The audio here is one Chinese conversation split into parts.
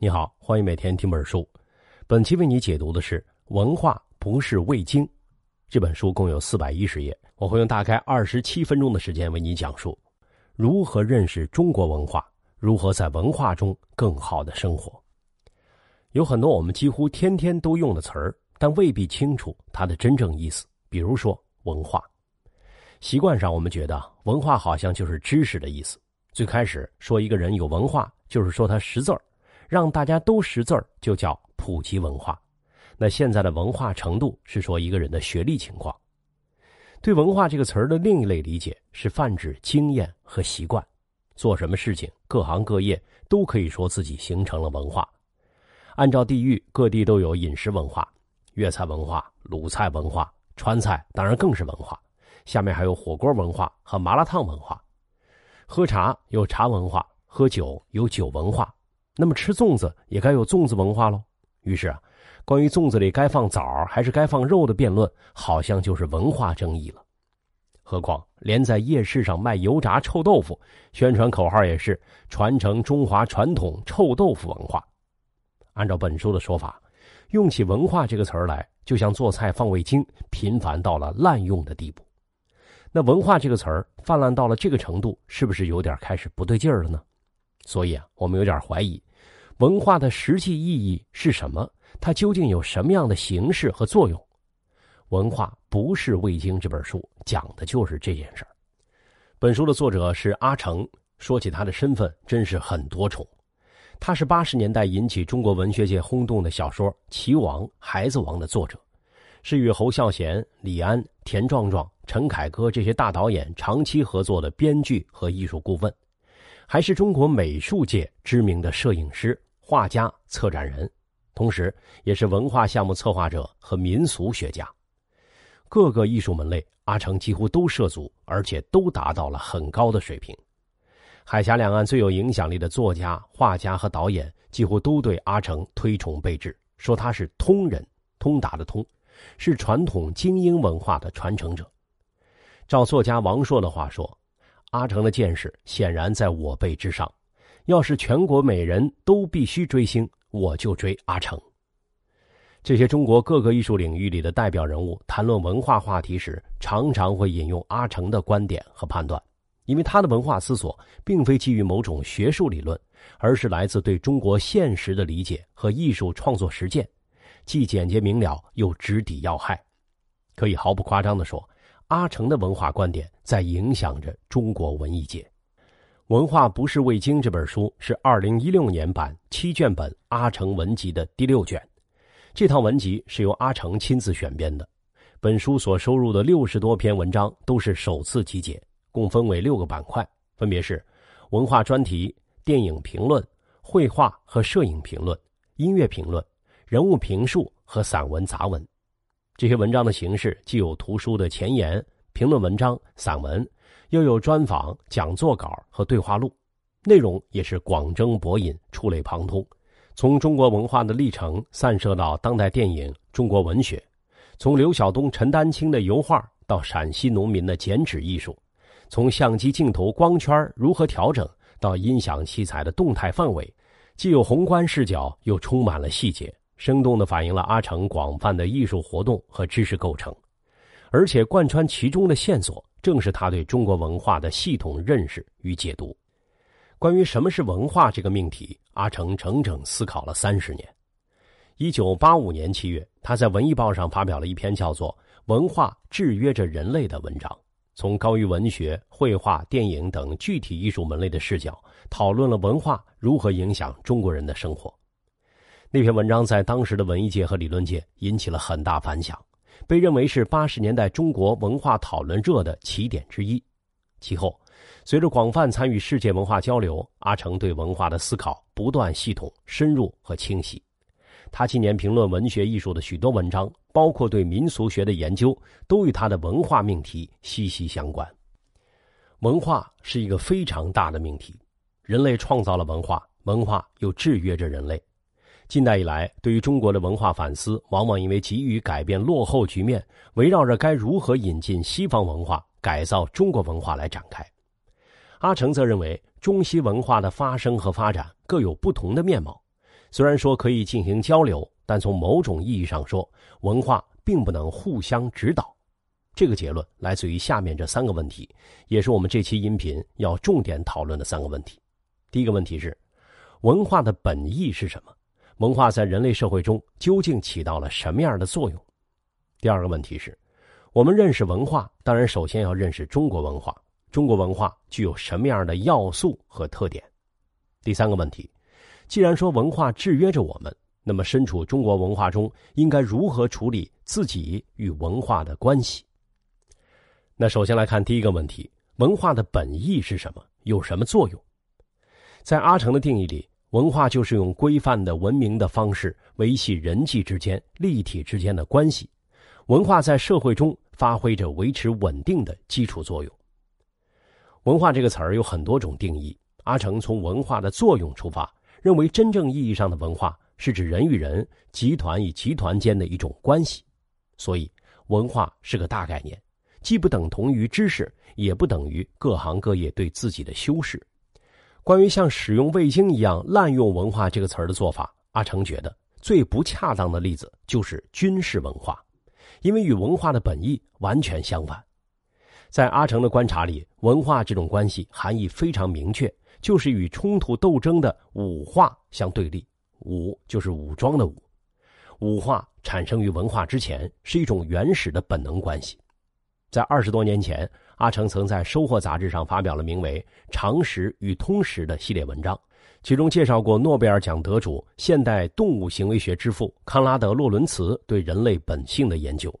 你好，欢迎每天听本书。本期为你解读的是《文化不是味精》这本书，共有四百一十页。我会用大概二十七分钟的时间为你讲述如何认识中国文化，如何在文化中更好的生活。有很多我们几乎天天都用的词儿，但未必清楚它的真正意思。比如说“文化”，习惯上我们觉得文化好像就是知识的意思。最开始说一个人有文化，就是说他识字儿。让大家都识字儿，就叫普及文化。那现在的文化程度是说一个人的学历情况。对“文化”这个词儿的另一类理解是泛指经验和习惯。做什么事情，各行各业都可以说自己形成了文化。按照地域，各地都有饮食文化，粤菜文化、鲁菜文化、川菜当然更是文化。下面还有火锅文化和麻辣烫文化。喝茶有茶文化，喝酒有酒文化。那么吃粽子也该有粽子文化喽。于是啊，关于粽子里该放枣还是该放肉的辩论，好像就是文化争议了。何况连在夜市上卖油炸臭豆腐，宣传口号也是传承中华传统臭豆腐文化。按照本书的说法，用起“文化”这个词儿来，就像做菜放味精，频繁到了滥用的地步。那“文化”这个词儿泛滥到了这个程度，是不是有点开始不对劲儿了呢？所以啊，我们有点怀疑。文化的实际意义是什么？它究竟有什么样的形式和作用？文化不是味精这本书讲的就是这件事儿。本书的作者是阿城，说起他的身份真是很多重。他是八十年代引起中国文学界轰动的小说《齐王》《孩子王》的作者，是与侯孝贤、李安、田壮壮、陈凯歌这些大导演长期合作的编剧和艺术顾问，还是中国美术界知名的摄影师。画家、策展人，同时也是文化项目策划者和民俗学家，各个艺术门类，阿成几乎都涉足，而且都达到了很高的水平。海峡两岸最有影响力的作家、画家和导演，几乎都对阿成推崇备至，说他是通人，通达的通，是传统精英文化的传承者。照作家王朔的话说，阿成的见识显然在我辈之上。要是全国每人都必须追星，我就追阿成。这些中国各个艺术领域里的代表人物谈论文化话题时，常常会引用阿成的观点和判断，因为他的文化思索并非基于某种学术理论，而是来自对中国现实的理解和艺术创作实践，既简洁明了又直抵要害。可以毫不夸张地说，阿成的文化观点在影响着中国文艺界。文化不是味精这本书是二零一六年版七卷本阿成文集的第六卷，这套文集是由阿成亲自选编的。本书所收录的六十多篇文章都是首次集结，共分为六个板块，分别是文化专题、电影评论、绘画和摄影评论、音乐评论、人物评述和散文杂文。这些文章的形式既有图书的前言、评论文章、散文。又有专访、讲座稿和对话录，内容也是广征博引、触类旁通，从中国文化的历程散射到当代电影、中国文学，从刘晓东、陈丹青的油画到陕西农民的剪纸艺术，从相机镜头光圈如何调整到音响器材的动态范围，既有宏观视角，又充满了细节，生动地反映了阿城广泛的艺术活动和知识构成，而且贯穿其中的线索。正是他对中国文化的系统认识与解读。关于什么是文化这个命题，阿成整整思考了三十年。一九八五年七月，他在《文艺报》上发表了一篇叫做《文化制约着人类》的文章，从高于文学、绘画、电影等具体艺术门类的视角，讨论了文化如何影响中国人的生活。那篇文章在当时的文艺界和理论界引起了很大反响。被认为是八十年代中国文化讨论热的起点之一。其后，随着广泛参与世界文化交流，阿成对文化的思考不断系统、深入和清晰。他近年评论文学艺术的许多文章，包括对民俗学的研究，都与他的文化命题息息相关。文化是一个非常大的命题，人类创造了文化，文化又制约着人类。近代以来，对于中国的文化反思，往往因为急于改变落后局面，围绕着该如何引进西方文化、改造中国文化来展开。阿成则认为，中西文化的发生和发展各有不同的面貌，虽然说可以进行交流，但从某种意义上说，文化并不能互相指导。这个结论来自于下面这三个问题，也是我们这期音频要重点讨论的三个问题。第一个问题是：文化的本意是什么？文化在人类社会中究竟起到了什么样的作用？第二个问题是：我们认识文化，当然首先要认识中国文化。中国文化具有什么样的要素和特点？第三个问题，既然说文化制约着我们，那么身处中国文化中，应该如何处理自己与文化的关系？那首先来看第一个问题：文化的本意是什么？有什么作用？在阿成的定义里，文化就是用规范的文明的方式维系人际之间、立体之间的关系。文化在社会中发挥着维持稳定的基础作用。文化这个词儿有很多种定义。阿成从文化的作用出发，认为真正意义上的文化是指人与人、集团与集团间的一种关系。所以，文化是个大概念，既不等同于知识，也不等于各行各业对自己的修饰。关于像使用味精一样滥用“文化”这个词儿的做法，阿成觉得最不恰当的例子就是军事文化，因为与文化的本意完全相反。在阿成的观察里，文化这种关系含义非常明确，就是与冲突斗争的武化相对立。武就是武装的武，武化产生于文化之前，是一种原始的本能关系。在二十多年前，阿成曾在《收获》杂志上发表了名为《常识与通识》的系列文章，其中介绍过诺贝尔奖得主、现代动物行为学之父康拉德·洛伦茨对人类本性的研究。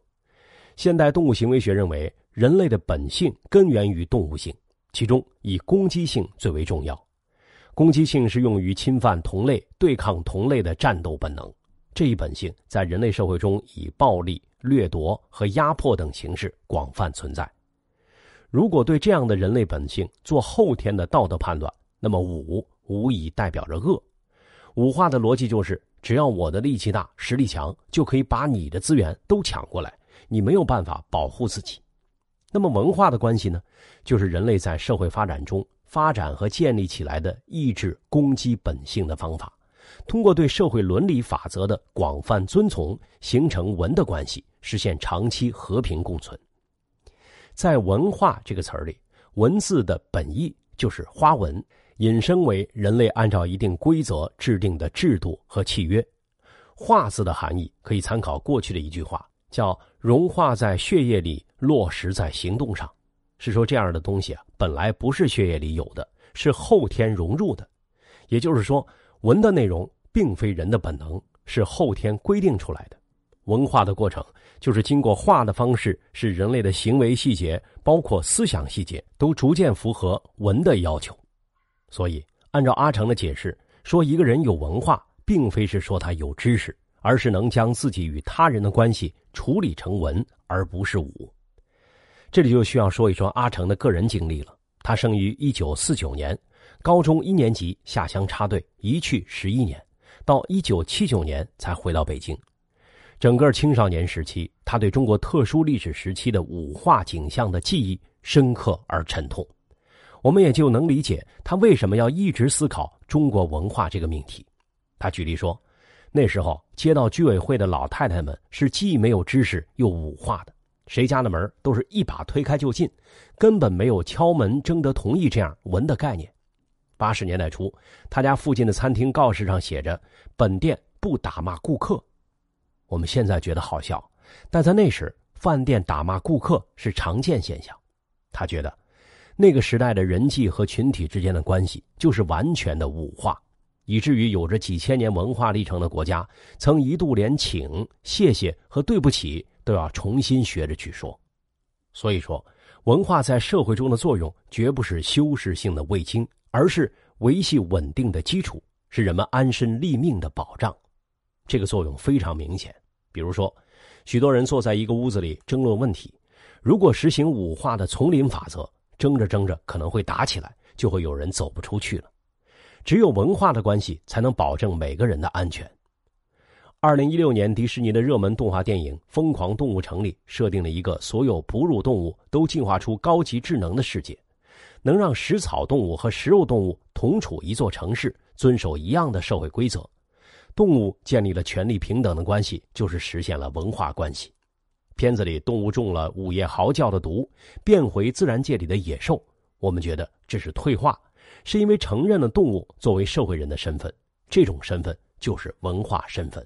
现代动物行为学认为。人类的本性根源于动物性，其中以攻击性最为重要。攻击性是用于侵犯同类、对抗同类的战斗本能。这一本性在人类社会中以暴力、掠夺和压迫等形式广泛存在。如果对这样的人类本性做后天的道德判断，那么武无疑代表着恶。武化的逻辑就是：只要我的力气大、实力强，就可以把你的资源都抢过来，你没有办法保护自己。那么文化的关系呢，就是人类在社会发展中发展和建立起来的抑制攻击本性的方法，通过对社会伦理法则的广泛遵从，形成文的关系，实现长期和平共存。在“文化”这个词儿里，文字的本意就是花纹，引申为人类按照一定规则制定的制度和契约。化字的含义可以参考过去的一句话。叫融化在血液里，落实在行动上，是说这样的东西啊，本来不是血液里有的，是后天融入的。也就是说，文的内容并非人的本能，是后天规定出来的。文化的过程就是经过化的方式，使人类的行为细节，包括思想细节，都逐渐符合文的要求。所以，按照阿成的解释，说一个人有文化，并非是说他有知识。而是能将自己与他人的关系处理成文，而不是武。这里就需要说一说阿成的个人经历了。他生于一九四九年，高中一年级下乡插队，一去十一年，到一九七九年才回到北京。整个青少年时期，他对中国特殊历史时期的五化景象的记忆深刻而沉痛。我们也就能理解他为什么要一直思考中国文化这个命题。他举例说。那时候，街道居委会的老太太们是既没有知识又五化的，谁家的门都是一把推开就进，根本没有敲门征得同意这样文的概念。八十年代初，他家附近的餐厅告示上写着“本店不打骂顾客”。我们现在觉得好笑，但在那时，饭店打骂顾客是常见现象。他觉得，那个时代的人际和群体之间的关系就是完全的物化。以至于有着几千年文化历程的国家，曾一度连请、谢谢和对不起都要重新学着去说。所以说，文化在社会中的作用绝不是修饰性的味精，而是维系稳定的基础，是人们安身立命的保障。这个作用非常明显。比如说，许多人坐在一个屋子里争论问题，如果实行五化的丛林法则，争着争着可能会打起来，就会有人走不出去了。只有文化的关系，才能保证每个人的安全。二零一六年，迪士尼的热门动画电影《疯狂动物城》里设定了一个所有哺乳动物都进化出高级智能的世界，能让食草动物和食肉动物同处一座城市，遵守一样的社会规则。动物建立了权力平等的关系，就是实现了文化关系。片子里动物中了午夜嚎叫的毒，变回自然界里的野兽，我们觉得这是退化，是因为承认了动物作为社会人的身份，这种身份就是文化身份。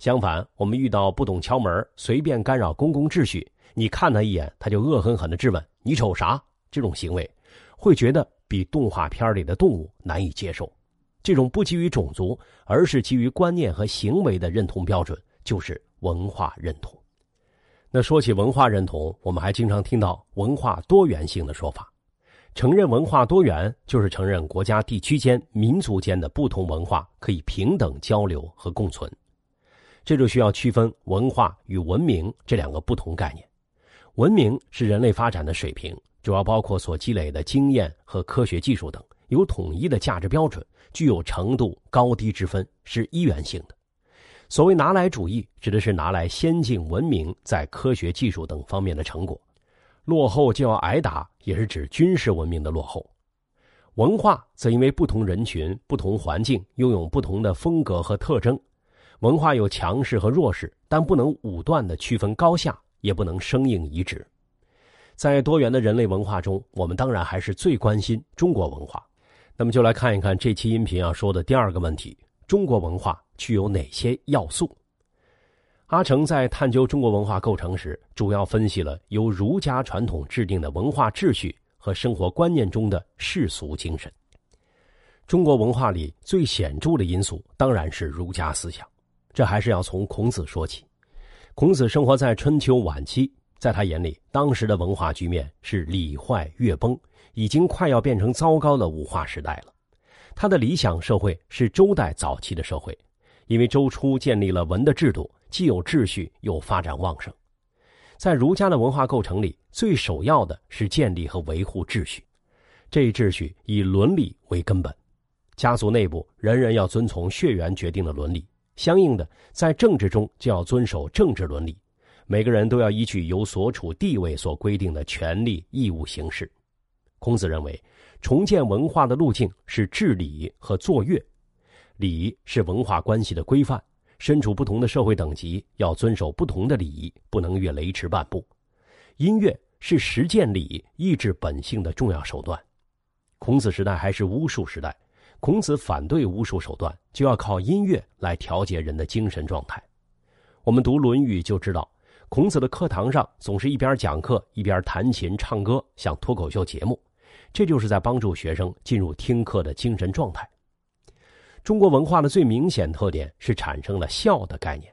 相反，我们遇到不懂敲门、随便干扰公共秩序，你看他一眼，他就恶狠狠地质问：“你瞅啥？”这种行为，会觉得比动画片里的动物难以接受。这种不基于种族，而是基于观念和行为的认同标准，就是文化认同。那说起文化认同，我们还经常听到文化多元性的说法。承认文化多元，就是承认国家、地区间、民族间的不同文化可以平等交流和共存。这就需要区分文化与文明这两个不同概念。文明是人类发展的水平，主要包括所积累的经验和科学技术等，有统一的价值标准，具有程度高低之分，是一元性的。所谓拿来主义，指的是拿来先进文明在科学技术等方面的成果，落后就要挨打，也是指军事文明的落后。文化则因为不同人群、不同环境，拥有不同的风格和特征。文化有强势和弱势，但不能武断的区分高下，也不能生硬移植。在多元的人类文化中，我们当然还是最关心中国文化。那么，就来看一看这期音频要说的第二个问题：中国文化具有哪些要素？阿成在探究中国文化构成时，主要分析了由儒家传统制定的文化秩序和生活观念中的世俗精神。中国文化里最显著的因素，当然是儒家思想。这还是要从孔子说起。孔子生活在春秋晚期，在他眼里，当时的文化局面是礼坏乐崩，已经快要变成糟糕的五化时代了。他的理想社会是周代早期的社会，因为周初建立了文的制度，既有秩序又发展旺盛。在儒家的文化构成里，最首要的是建立和维护秩序，这一秩序以伦理为根本，家族内部人人要遵从血缘决定的伦理。相应的，在政治中就要遵守政治伦理，每个人都要依据由所处地位所规定的权利义务行事。孔子认为，重建文化的路径是治礼和作乐。礼是文化关系的规范，身处不同的社会等级要遵守不同的礼仪，不能越雷池半步。音乐是实践礼、抑制本性的重要手段。孔子时代还是巫术时代。孔子反对巫术手段，就要靠音乐来调节人的精神状态。我们读《论语》就知道，孔子的课堂上总是一边讲课一边弹琴唱歌，像脱口秀节目，这就是在帮助学生进入听课的精神状态。中国文化的最明显特点是产生了孝的概念，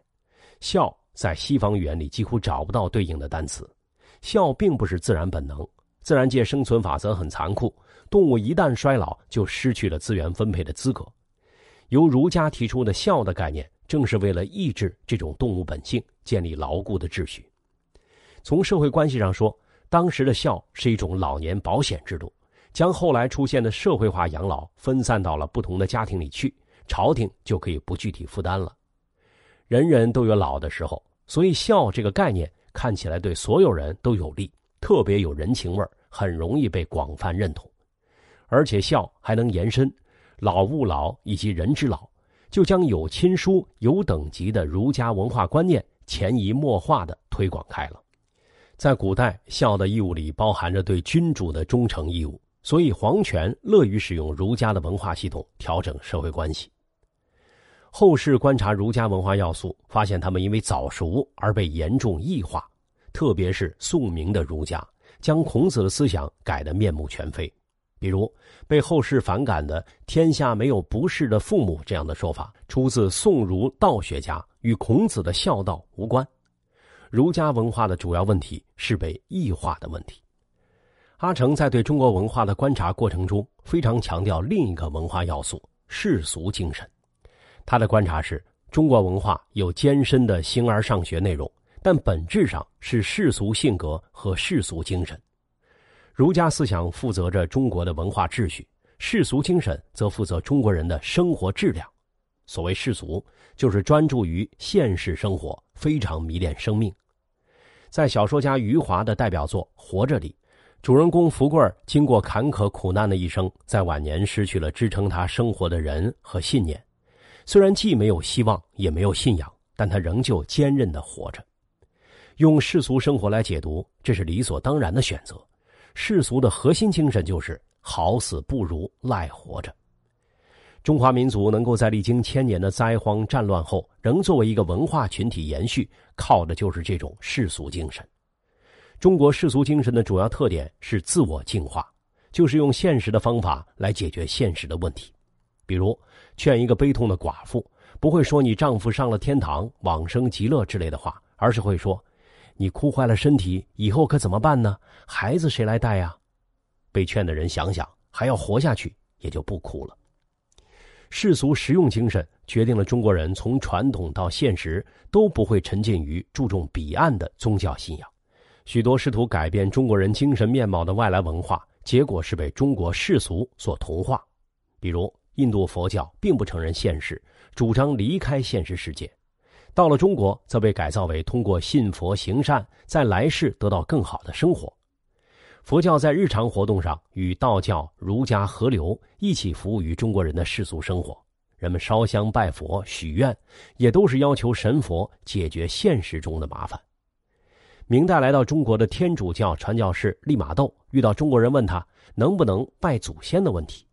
孝在西方语言里几乎找不到对应的单词，孝并不是自然本能。自然界生存法则很残酷，动物一旦衰老，就失去了资源分配的资格。由儒家提出的孝的概念，正是为了抑制这种动物本性，建立牢固的秩序。从社会关系上说，当时的孝是一种老年保险制度，将后来出现的社会化养老分散到了不同的家庭里去，朝廷就可以不具体负担了。人人都有老的时候，所以孝这个概念看起来对所有人都有利。特别有人情味，很容易被广泛认同，而且孝还能延伸“老吾老以及人之老”，就将有亲疏、有等级的儒家文化观念潜移默化的推广开了。在古代，孝的义务里包含着对君主的忠诚义务，所以皇权乐于使用儒家的文化系统调整社会关系。后世观察儒家文化要素，发现他们因为早熟而被严重异化。特别是宋明的儒家，将孔子的思想改得面目全非。比如被后世反感的“天下没有不是的父母”这样的说法，出自宋儒道学家，与孔子的孝道无关。儒家文化的主要问题是被异化的问题。阿成在对中国文化的观察过程中，非常强调另一个文化要素——世俗精神。他的观察是，中国文化有艰深的形而上学内容。但本质上是世俗性格和世俗精神，儒家思想负责着中国的文化秩序，世俗精神则负责中国人的生活质量。所谓世俗，就是专注于现实生活，非常迷恋生命。在小说家余华的代表作《活着》里，主人公福贵经过坎坷苦难的一生，在晚年失去了支撑他生活的人和信念。虽然既没有希望，也没有信仰，但他仍旧坚韧的活着。用世俗生活来解读，这是理所当然的选择。世俗的核心精神就是好死不如赖活着。中华民族能够在历经千年的灾荒战乱后，仍作为一个文化群体延续，靠的就是这种世俗精神。中国世俗精神的主要特点是自我净化，就是用现实的方法来解决现实的问题。比如，劝一个悲痛的寡妇，不会说“你丈夫上了天堂，往生极乐”之类的话，而是会说：“你哭坏了身体，以后可怎么办呢？孩子谁来带呀？”被劝的人想想，还要活下去，也就不哭了。世俗实用精神决定了中国人从传统到现实都不会沉浸于注重彼岸的宗教信仰。许多试图改变中国人精神面貌的外来文化，结果是被中国世俗所同化。比如，印度佛教并不承认现实，主张离开现实世界；到了中国，则被改造为通过信佛行善，在来世得到更好的生活。佛教在日常活动上与道教、儒家合流，一起服务于中国人的世俗生活。人们烧香拜佛、许愿，也都是要求神佛解决现实中的麻烦。明代来到中国的天主教传教士利玛窦遇到中国人问他能不能拜祖先的问题，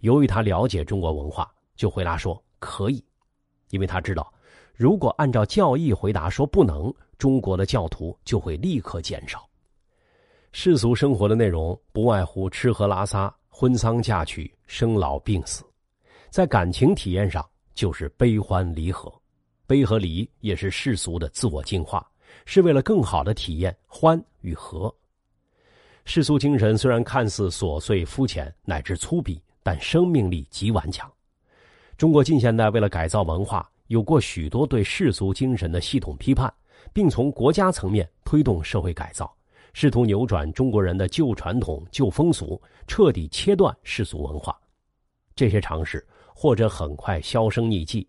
由于他了解中国文化，就回答说可以，因为他知道，如果按照教义回答说不能，中国的教徒就会立刻减少。世俗生活的内容不外乎吃喝拉撒、婚丧嫁娶、生老病死，在感情体验上就是悲欢离合，悲和离也是世俗的自我净化，是为了更好的体验欢与和。世俗精神虽然看似琐碎肤浅乃至粗鄙，但生命力极顽强。中国近现代为了改造文化，有过许多对世俗精神的系统批判，并从国家层面推动社会改造。试图扭转中国人的旧传统、旧风俗，彻底切断世俗文化。这些尝试或者很快销声匿迹，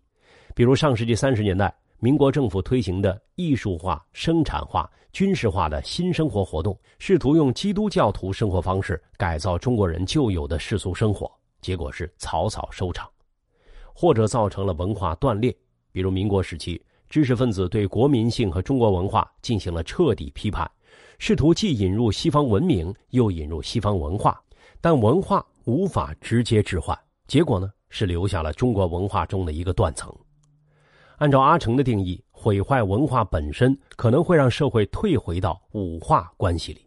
比如上世纪三十年代，民国政府推行的艺术化、生产化、军事化的新生活活动，试图用基督教徒生活方式改造中国人旧有的世俗生活，结果是草草收场，或者造成了文化断裂。比如民国时期，知识分子对国民性和中国文化进行了彻底批判。试图既引入西方文明，又引入西方文化，但文化无法直接置换，结果呢是留下了中国文化中的一个断层。按照阿成的定义，毁坏文化本身可能会让社会退回到五化关系里。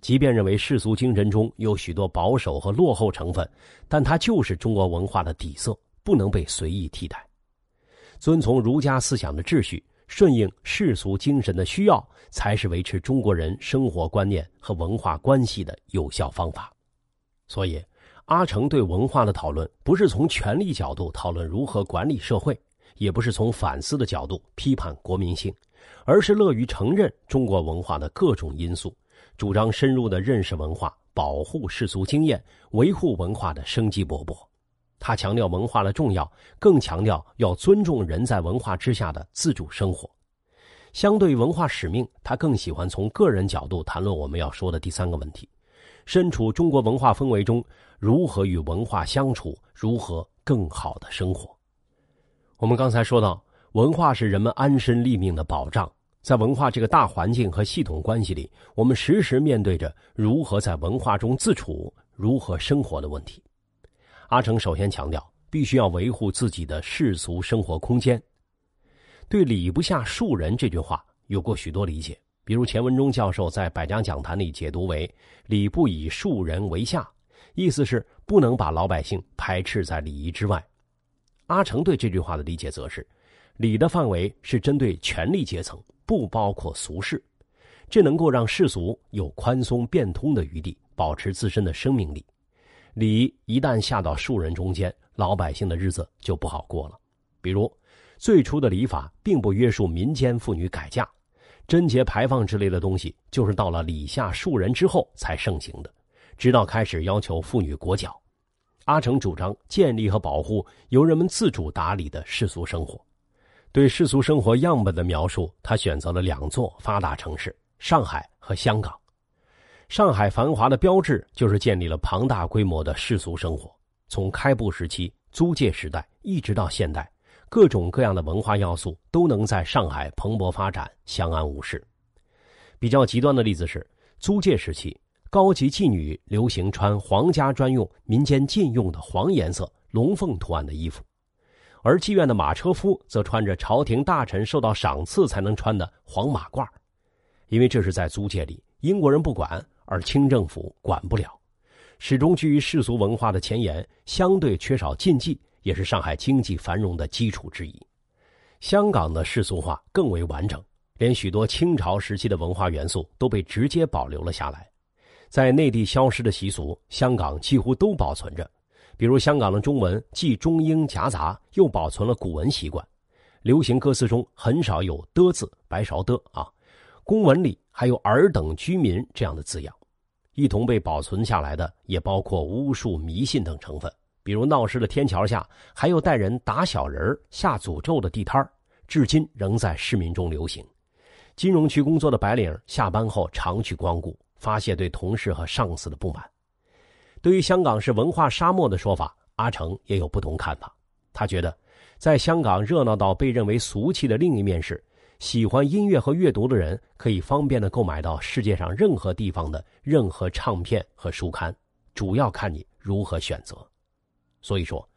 即便认为世俗精神中有许多保守和落后成分，但它就是中国文化的底色，不能被随意替代。遵从儒家思想的秩序。顺应世俗精神的需要，才是维持中国人生活观念和文化关系的有效方法。所以，阿成对文化的讨论，不是从权力角度讨论如何管理社会，也不是从反思的角度批判国民性，而是乐于承认中国文化的各种因素，主张深入的认识文化，保护世俗经验，维护文化的生机勃勃。他强调文化的重要，更强调要尊重人在文化之下的自主生活。相对文化使命，他更喜欢从个人角度谈论我们要说的第三个问题：身处中国文化氛围中，如何与文化相处，如何更好的生活。我们刚才说到，文化是人们安身立命的保障。在文化这个大环境和系统关系里，我们时时面对着如何在文化中自处、如何生活的问题。阿成首先强调，必须要维护自己的世俗生活空间。对“礼不下庶人”这句话有过许多理解，比如钱文忠教授在《百家讲坛》里解读为“礼不以庶人为下”，意思是不能把老百姓排斥在礼仪之外。阿成对这句话的理解则是，礼的范围是针对权力阶层，不包括俗世，这能够让世俗有宽松变通的余地，保持自身的生命力。礼一旦下到庶人中间，老百姓的日子就不好过了。比如，最初的礼法并不约束民间妇女改嫁，贞节牌坊之类的东西，就是到了礼下庶人之后才盛行的。直到开始要求妇女裹脚，阿成主张建立和保护由人们自主打理的世俗生活。对世俗生活样本的描述，他选择了两座发达城市：上海和香港。上海繁华的标志就是建立了庞大规模的世俗生活。从开埠时期、租界时代一直到现代，各种各样的文化要素都能在上海蓬勃发展，相安无事。比较极端的例子是租界时期，高级妓女流行穿皇家专用、民间禁用的黄颜色龙凤图案的衣服，而妓院的马车夫则穿着朝廷大臣受到赏赐才能穿的黄马褂，因为这是在租界里，英国人不管，而清政府管不了。始终居于世俗文化的前沿，相对缺少禁忌，也是上海经济繁荣的基础之一。香港的世俗化更为完整，连许多清朝时期的文化元素都被直接保留了下来。在内地消失的习俗，香港几乎都保存着。比如香港的中文既中英夹杂，又保存了古文习惯。流行歌词中很少有的字，白勺的啊。公文里还有尔等居民这样的字样。一同被保存下来的也包括巫术、迷信等成分，比如闹市的天桥下还有带人打小人、下诅咒的地摊至今仍在市民中流行。金融区工作的白领下班后常去光顾，发泄对同事和上司的不满。对于香港是文化沙漠的说法，阿成也有不同看法。他觉得，在香港热闹到被认为俗气的另一面是。喜欢音乐和阅读的人可以方便的购买到世界上任何地方的任何唱片和书刊，主要看你如何选择。所以说，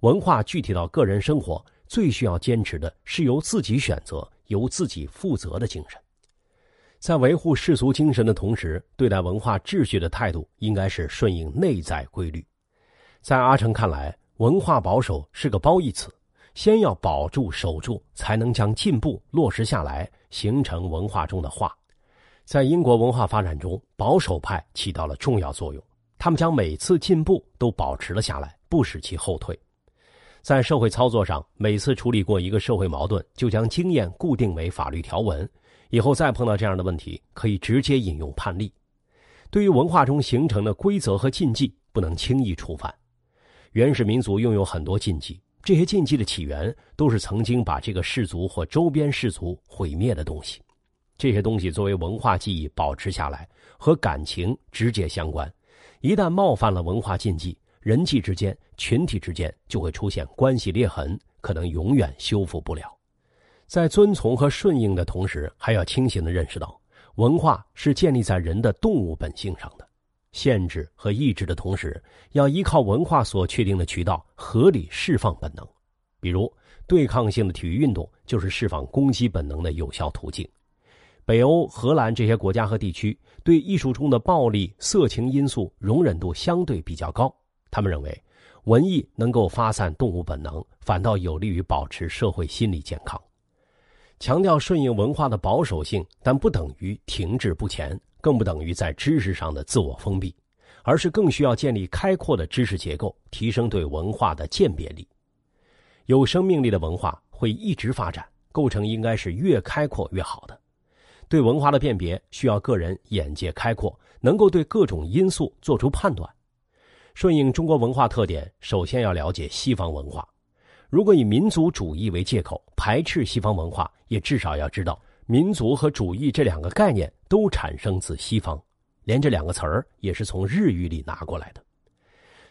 文化具体到个人生活，最需要坚持的是由自己选择、由自己负责的精神。在维护世俗精神的同时，对待文化秩序的态度应该是顺应内在规律。在阿成看来，文化保守是个褒义词。先要保住、守住，才能将进步落实下来，形成文化中的化。在英国文化发展中，保守派起到了重要作用。他们将每次进步都保持了下来，不使其后退。在社会操作上，每次处理过一个社会矛盾，就将经验固定为法律条文，以后再碰到这样的问题，可以直接引用判例。对于文化中形成的规则和禁忌，不能轻易触犯。原始民族拥有很多禁忌。这些禁忌的起源都是曾经把这个氏族或周边氏族毁灭的东西，这些东西作为文化记忆保持下来，和感情直接相关。一旦冒犯了文化禁忌，人际之间、群体之间就会出现关系裂痕，可能永远修复不了。在遵从和顺应的同时，还要清醒的认识到，文化是建立在人的动物本性上的。限制和抑制的同时，要依靠文化所确定的渠道合理释放本能，比如对抗性的体育运动就是释放攻击本能的有效途径。北欧、荷兰这些国家和地区对艺术中的暴力、色情因素容忍度相对比较高，他们认为文艺能够发散动物本能，反倒有利于保持社会心理健康。强调顺应文化的保守性，但不等于停滞不前。更不等于在知识上的自我封闭，而是更需要建立开阔的知识结构，提升对文化的鉴别力。有生命力的文化会一直发展，构成应该是越开阔越好的。对文化的辨别需要个人眼界开阔，能够对各种因素做出判断。顺应中国文化特点，首先要了解西方文化。如果以民族主义为借口排斥西方文化，也至少要知道。民族和主义这两个概念都产生自西方，连这两个词儿也是从日语里拿过来的。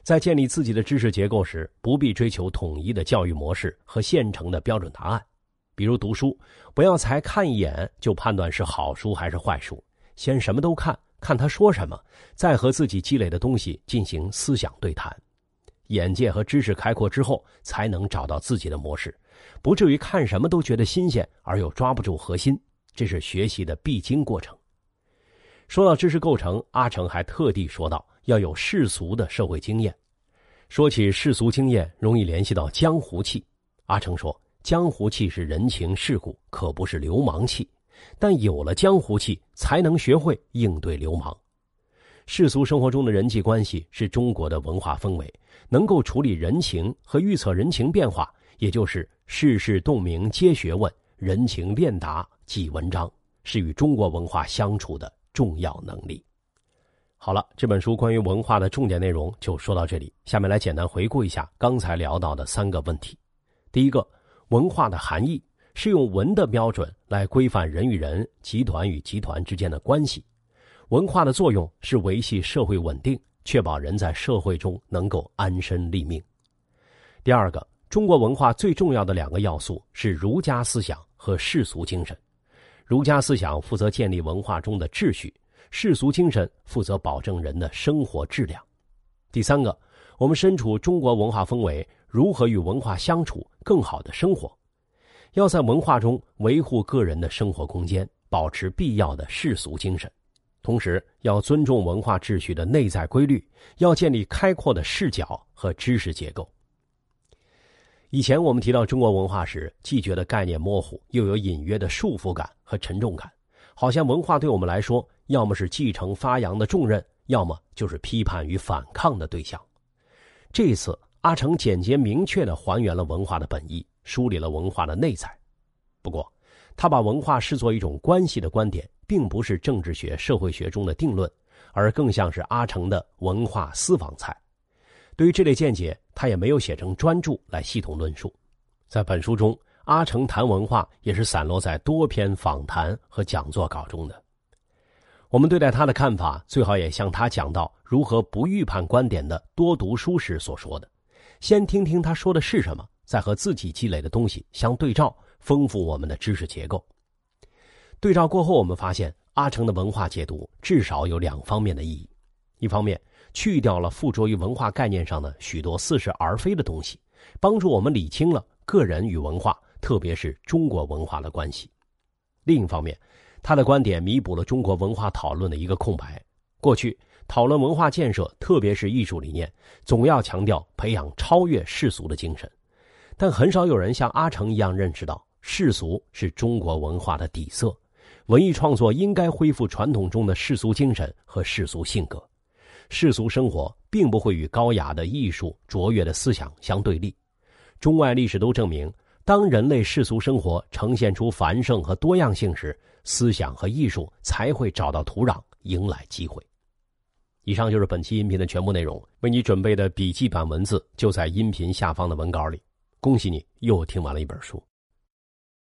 在建立自己的知识结构时，不必追求统一的教育模式和现成的标准答案。比如读书，不要才看一眼就判断是好书还是坏书，先什么都看看他说什么，再和自己积累的东西进行思想对谈。眼界和知识开阔之后，才能找到自己的模式，不至于看什么都觉得新鲜而又抓不住核心。这是学习的必经过程。说到知识构成，阿成还特地说到要有世俗的社会经验。说起世俗经验，容易联系到江湖气。阿成说，江湖气是人情世故，可不是流氓气。但有了江湖气，才能学会应对流氓。世俗生活中的人际关系是中国的文化氛围，能够处理人情和预测人情变化，也就是世事洞明皆学问，人情练达即文章，是与中国文化相处的重要能力。好了，这本书关于文化的重点内容就说到这里。下面来简单回顾一下刚才聊到的三个问题：第一个，文化的含义是用文的标准来规范人与人、集团与集团之间的关系。文化的作用是维系社会稳定，确保人在社会中能够安身立命。第二个，中国文化最重要的两个要素是儒家思想和世俗精神。儒家思想负责建立文化中的秩序，世俗精神负责保证人的生活质量。第三个，我们身处中国文化氛围，如何与文化相处，更好的生活？要在文化中维护个人的生活空间，保持必要的世俗精神，同时要尊重文化秩序的内在规律，要建立开阔的视角和知识结构。以前我们提到中国文化时，既觉得概念模糊，又有隐约的束缚感和沉重感，好像文化对我们来说，要么是继承发扬的重任，要么就是批判与反抗的对象。这一次，阿成简洁明确的还原了文化的本意，梳理了文化的内在。不过，他把文化视作一种关系的观点，并不是政治学、社会学中的定论，而更像是阿城的文化私房菜。对于这类见解，他也没有写成专著来系统论述。在本书中，阿城谈文化也是散落在多篇访谈和讲座稿中的。我们对待他的看法，最好也像他讲到如何不预判观点的多读书时所说的：先听听他说的是什么，再和自己积累的东西相对照，丰富我们的知识结构。对照过后，我们发现阿成的文化解读至少有两方面的意义：一方面，去掉了附着于文化概念上的许多似是而非的东西，帮助我们理清了个人与文化，特别是中国文化的关系。另一方面，他的观点弥补了中国文化讨论的一个空白。过去讨论文化建设，特别是艺术理念，总要强调培养超越世俗的精神，但很少有人像阿成一样认识到世俗是中国文化的底色，文艺创作应该恢复传统中的世俗精神和世俗性格。世俗生活并不会与高雅的艺术、卓越的思想相对立。中外历史都证明，当人类世俗生活呈现出繁盛和多样性时，思想和艺术才会找到土壤，迎来机会。以上就是本期音频的全部内容。为你准备的笔记版文字就在音频下方的文稿里。恭喜你又听完了一本书。